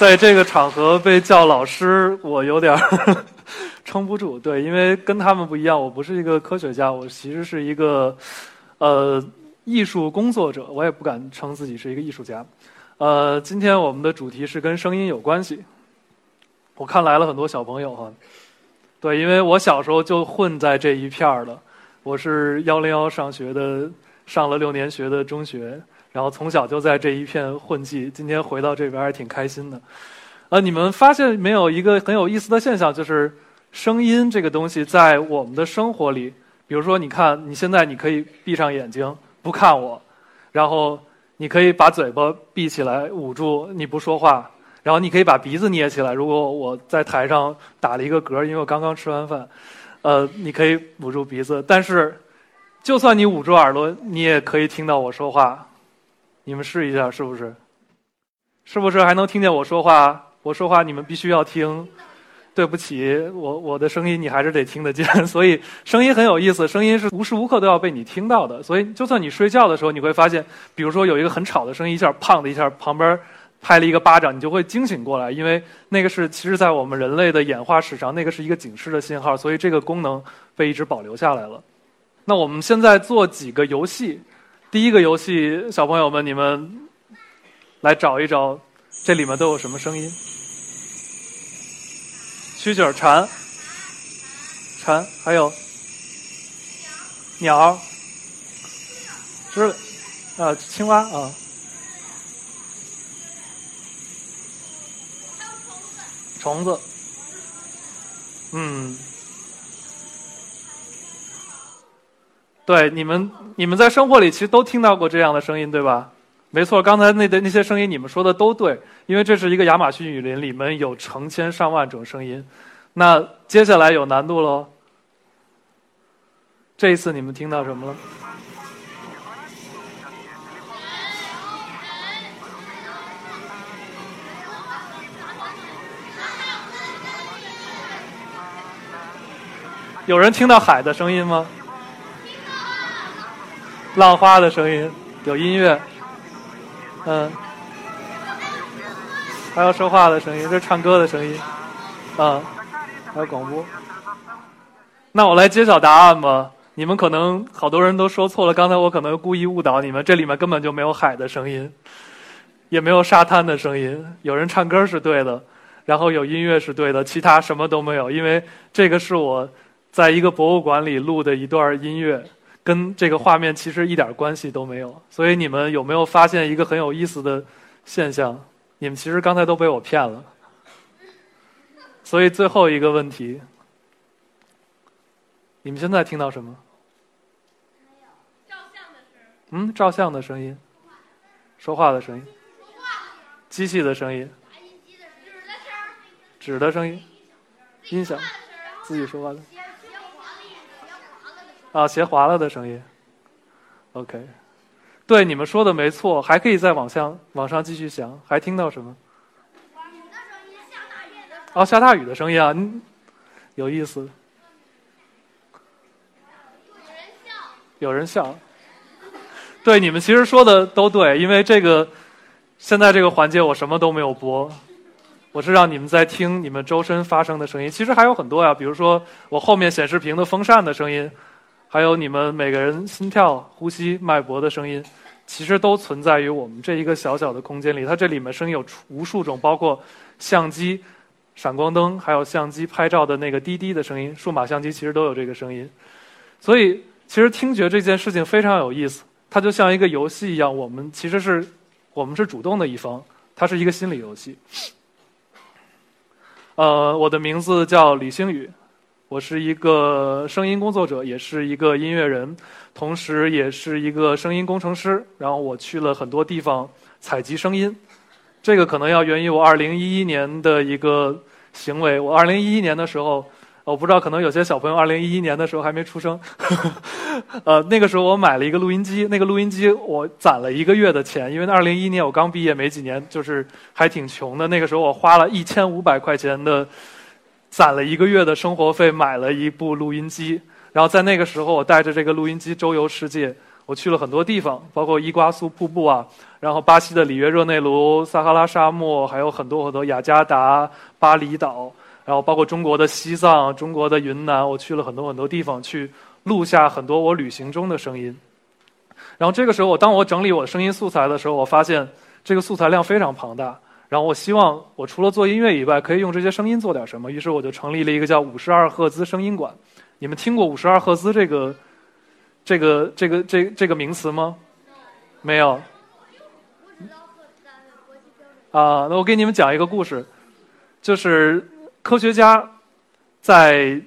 在这个场合被叫老师，我有点 撑不住。对，因为跟他们不一样，我不是一个科学家，我其实是一个呃艺术工作者。我也不敢称自己是一个艺术家。呃，今天我们的主题是跟声音有关系。我看来了很多小朋友哈，对，因为我小时候就混在这一片儿了。我是幺零幺上学的，上了六年学的中学。然后从小就在这一片混迹，今天回到这边还挺开心的。呃，你们发现没有一个很有意思的现象，就是声音这个东西在我们的生活里，比如说，你看你现在你可以闭上眼睛不看我，然后你可以把嘴巴闭起来捂住你不说话，然后你可以把鼻子捏起来。如果我在台上打了一个嗝，因为我刚刚吃完饭，呃，你可以捂住鼻子。但是，就算你捂住耳朵，你也可以听到我说话。你们试一下，是不是？是不是还能听见我说话？我说话你们必须要听。对不起，我我的声音你还是得听得见。所以声音很有意思，声音是无时无刻都要被你听到的。所以就算你睡觉的时候，你会发现，比如说有一个很吵的声音，一下砰的一下，旁边拍了一个巴掌，你就会惊醒过来，因为那个是其实在我们人类的演化史上，那个是一个警示的信号，所以这个功能被一直保留下来了。那我们现在做几个游戏。第一个游戏，小朋友们，你们来找一找，这里面都有什么声音？蛐蛐儿、蝉、蝉，还有鸟、知啊，青蛙啊，虫子，嗯。对，你们你们在生活里其实都听到过这样的声音，对吧？没错，刚才那的那些声音，你们说的都对，因为这是一个亚马逊雨林，里面有成千上万种声音。那接下来有难度喽。这一次你们听到什么了？有人听到海的声音吗？浪花的声音，有音乐，嗯，还有说话的声音，这是唱歌的声音，嗯，还有广播。那我来揭晓答案吧。你们可能好多人都说错了，刚才我可能故意误导你们，这里面根本就没有海的声音，也没有沙滩的声音。有人唱歌是对的，然后有音乐是对的，其他什么都没有，因为这个是我在一个博物馆里录的一段音乐。跟这个画面其实一点关系都没有，所以你们有没有发现一个很有意思的现象？你们其实刚才都被我骗了。所以最后一个问题，你们现在听到什么？嗯，照相的声音，说话的声音，机器的声音，纸的声音，音。响，自己说话的。啊，鞋滑了的声音。OK，对，你们说的没错，还可以再往下往上继续想，还听到什么？哦，下大雨的声音啊，有意思。有人笑。有人笑。对，你们其实说的都对，因为这个现在这个环节我什么都没有播，我是让你们在听你们周身发生的声音。其实还有很多呀，比如说我后面显示屏的风扇的声音。还有你们每个人心跳、呼吸、脉搏的声音，其实都存在于我们这一个小小的空间里。它这里面声音有无数种，包括相机、闪光灯，还有相机拍照的那个滴滴的声音。数码相机其实都有这个声音。所以，其实听觉这件事情非常有意思。它就像一个游戏一样，我们其实是我们是主动的一方，它是一个心理游戏。呃，我的名字叫李星宇。我是一个声音工作者，也是一个音乐人，同时也是一个声音工程师。然后我去了很多地方采集声音，这个可能要源于我2011年的一个行为。我二零一一年的时候，我不知道可能有些小朋友二零一一年的时候还没出生，呃，那个时候我买了一个录音机，那个录音机我攒了一个月的钱，因为那二零一一年我刚毕业没几年，就是还挺穷的。那个时候我花了一千五百块钱的，攒了一个月的生活费买了一部录音机，然后在那个时候我带着这个录音机周游世界。我去了很多地方，包括伊瓜苏瀑布啊，然后巴西的里约热内卢、撒哈拉沙漠，还有很多很多雅加达、巴厘岛，然后包括中国的西藏、中国的云南，我去了很多很多地方，去录下很多我旅行中的声音。然后这个时候，我当我整理我的声音素材的时候，我发现这个素材量非常庞大。然后我希望我除了做音乐以外，可以用这些声音做点什么。于是我就成立了一个叫五十二赫兹声音馆。你们听过五十二赫兹这个？这个这个这这个名词吗？没有。啊，那我给你们讲一个故事，就是科学家在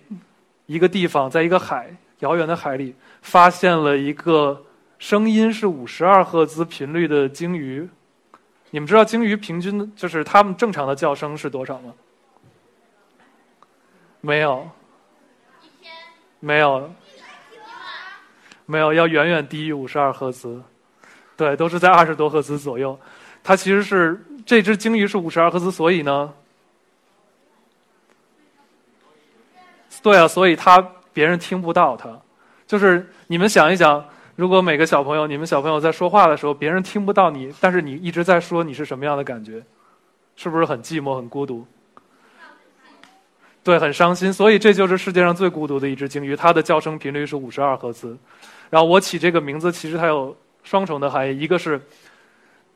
一个地方，在一个海遥远的海里，发现了一个声音是五十二赫兹频率的鲸鱼。你们知道鲸鱼平均就是它们正常的叫声是多少吗？没有。没有。没有，要远远低于五十二赫兹，对，都是在二十多赫兹左右。它其实是这只鲸鱼是五十二赫兹，所以呢，对啊，所以它别人听不到它。就是你们想一想，如果每个小朋友，你们小朋友在说话的时候，别人听不到你，但是你一直在说，你是什么样的感觉？是不是很寂寞、很孤独？对，很伤心。所以这就是世界上最孤独的一只鲸鱼，它的叫声频率是五十二赫兹。然后我起这个名字，其实它有双重的含义。一个是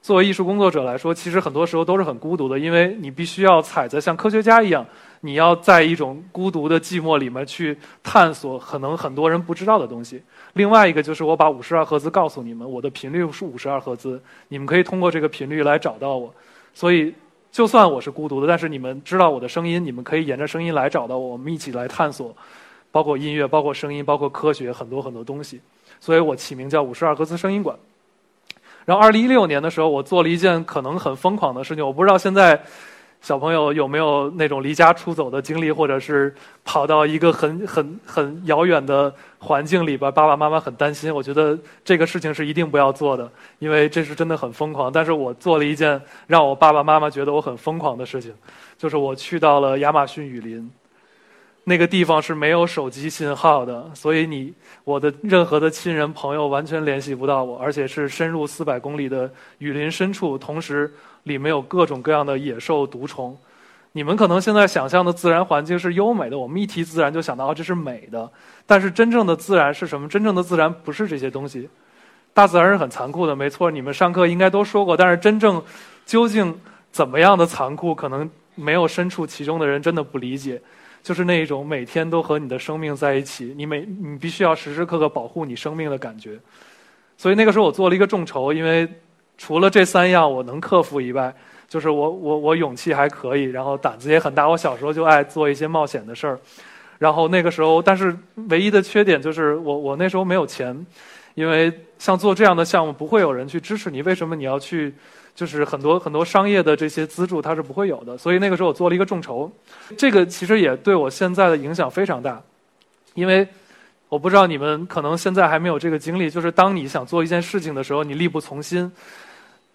作为艺术工作者来说，其实很多时候都是很孤独的，因为你必须要踩在像科学家一样，你要在一种孤独的寂寞里面去探索可能很多人不知道的东西。另外一个就是我把五十二赫兹告诉你们，我的频率是五十二赫兹，你们可以通过这个频率来找到我。所以就算我是孤独的，但是你们知道我的声音，你们可以沿着声音来找到我，我们一起来探索，包括音乐，包括声音，包括科学，很多很多东西。所以我起名叫五十二赫兹声音馆。然后，二零一六年的时候，我做了一件可能很疯狂的事情。我不知道现在小朋友有没有那种离家出走的经历，或者是跑到一个很 很 很遥远的环境里边，爸爸妈妈很担心。我觉得这个事情是一定不要做的，因为这是真的很疯狂。但是我做了一件让我爸爸妈妈觉得我很疯狂的事情，就是我去到了亚马逊雨林。那个地方是没有手机信号的，所以你我的任何的亲人朋友完全联系不到我，而且是深入四百公里的雨林深处，同时里面有各种各样的野兽毒虫。你们可能现在想象的自然环境是优美的，我们一提自然就想到这是美的，但是真正的自然是什么？真正的自然不是这些东西。大自然是很残酷的，没错，你们上课应该都说过。但是真正究竟怎么样的残酷，可能没有身处其中的人真的不理解。就是那一种每天都和你的生命在一起，你每你必须要时时刻刻保护你生命的感觉。所以那个时候我做了一个众筹，因为除了这三样我能克服以外，就是我我我勇气还可以，然后胆子也很大。我小时候就爱做一些冒险的事儿，然后那个时候，但是唯一的缺点就是我我那时候没有钱，因为像做这样的项目不会有人去支持你。为什么你要去？就是很多很多商业的这些资助，它是不会有的。所以那个时候我做了一个众筹，这个其实也对我现在的影响非常大。因为我不知道你们可能现在还没有这个经历，就是当你想做一件事情的时候，你力不从心，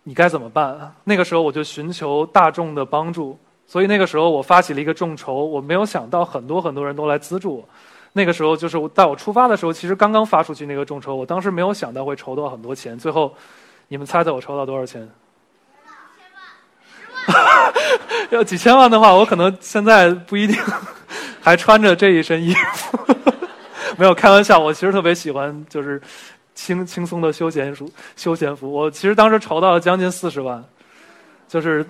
你该怎么办？那个时候我就寻求大众的帮助。所以那个时候我发起了一个众筹，我没有想到很多很多人都来资助我。那个时候就是在我出发的时候，其实刚刚发出去那个众筹，我当时没有想到会筹到很多钱。最后，你们猜猜我筹到多少钱？要几千万的话，我可能现在不一定 还穿着这一身衣服。没有开玩笑，我其实特别喜欢就是轻轻松的休闲服。休闲服，我其实当时筹到了将近四十万，就是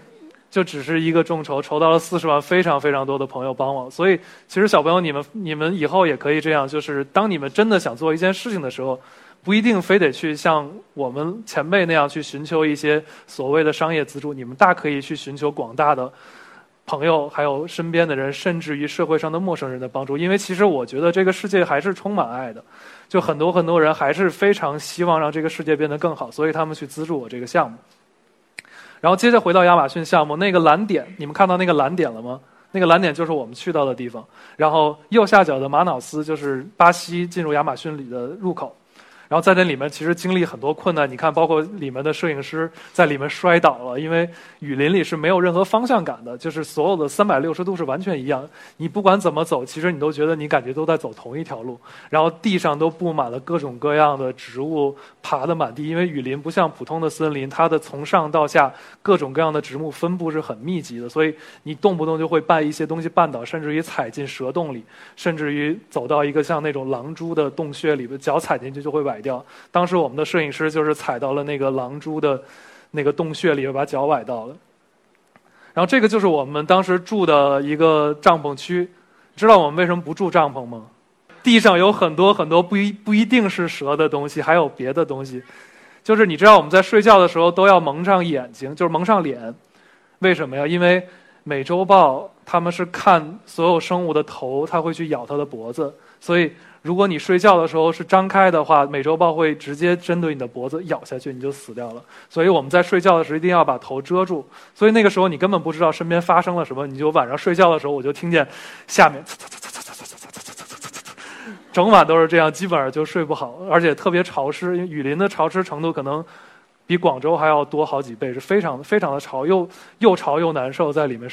就只是一个众筹，筹到了四十万，非常非常多的朋友帮我。所以，其实小朋友，你们你们以后也可以这样，就是当你们真的想做一件事情的时候。不一定非得去像我们前辈那样去寻求一些所谓的商业资助，你们大可以去寻求广大的朋友，还有身边的人，甚至于社会上的陌生人的帮助。因为其实我觉得这个世界还是充满爱的，就很多很多人还是非常希望让这个世界变得更好，所以他们去资助我这个项目。然后接着回到亚马逊项目，那个蓝点，你们看到那个蓝点了吗？那个蓝点就是我们去到的地方。然后右下角的玛瑙斯就是巴西进入亚马逊里的入口。然后在那里面其实经历很多困难，你看，包括里面的摄影师在里面摔倒了，因为雨林里是没有任何方向感的，就是所有的三百六十度是完全一样，你不管怎么走，其实你都觉得你感觉都在走同一条路。然后地上都布满了各种各样的植物，爬得满地，因为雨林不像普通的森林，它的从上到下各种各样的植物分布是很密集的，所以你动不动就会绊一些东西绊倒，甚至于踩进蛇洞里，甚至于走到一个像那种狼蛛的洞穴里边，脚踩进去就会崴。掉。当时我们的摄影师就是踩到了那个狼蛛的那个洞穴里，把脚崴到了。然后这个就是我们当时住的一个帐篷区。知道我们为什么不住帐篷吗？地上有很多很多不一不一定是蛇的东西，还有别的东西。就是你知道我们在睡觉的时候都要蒙上眼睛，就是蒙上脸。为什么呀？因为美洲豹它们是看所有生物的头，它会去咬它的脖子，所以如果你睡觉的时候是张开的话，美洲豹会直接针对你的脖子咬下去，你就死掉了。所以我们在睡觉的时候一定要把头遮住，所以那个时候你根本不知道身边发生了什么，你就晚上睡觉的时候我就听见下面。整晚都是这样，基本上就睡不好，而且特别潮湿，因为雨林的潮湿程度可能比广州还要多好几倍，是非常非常的潮，又又潮又难受在里面。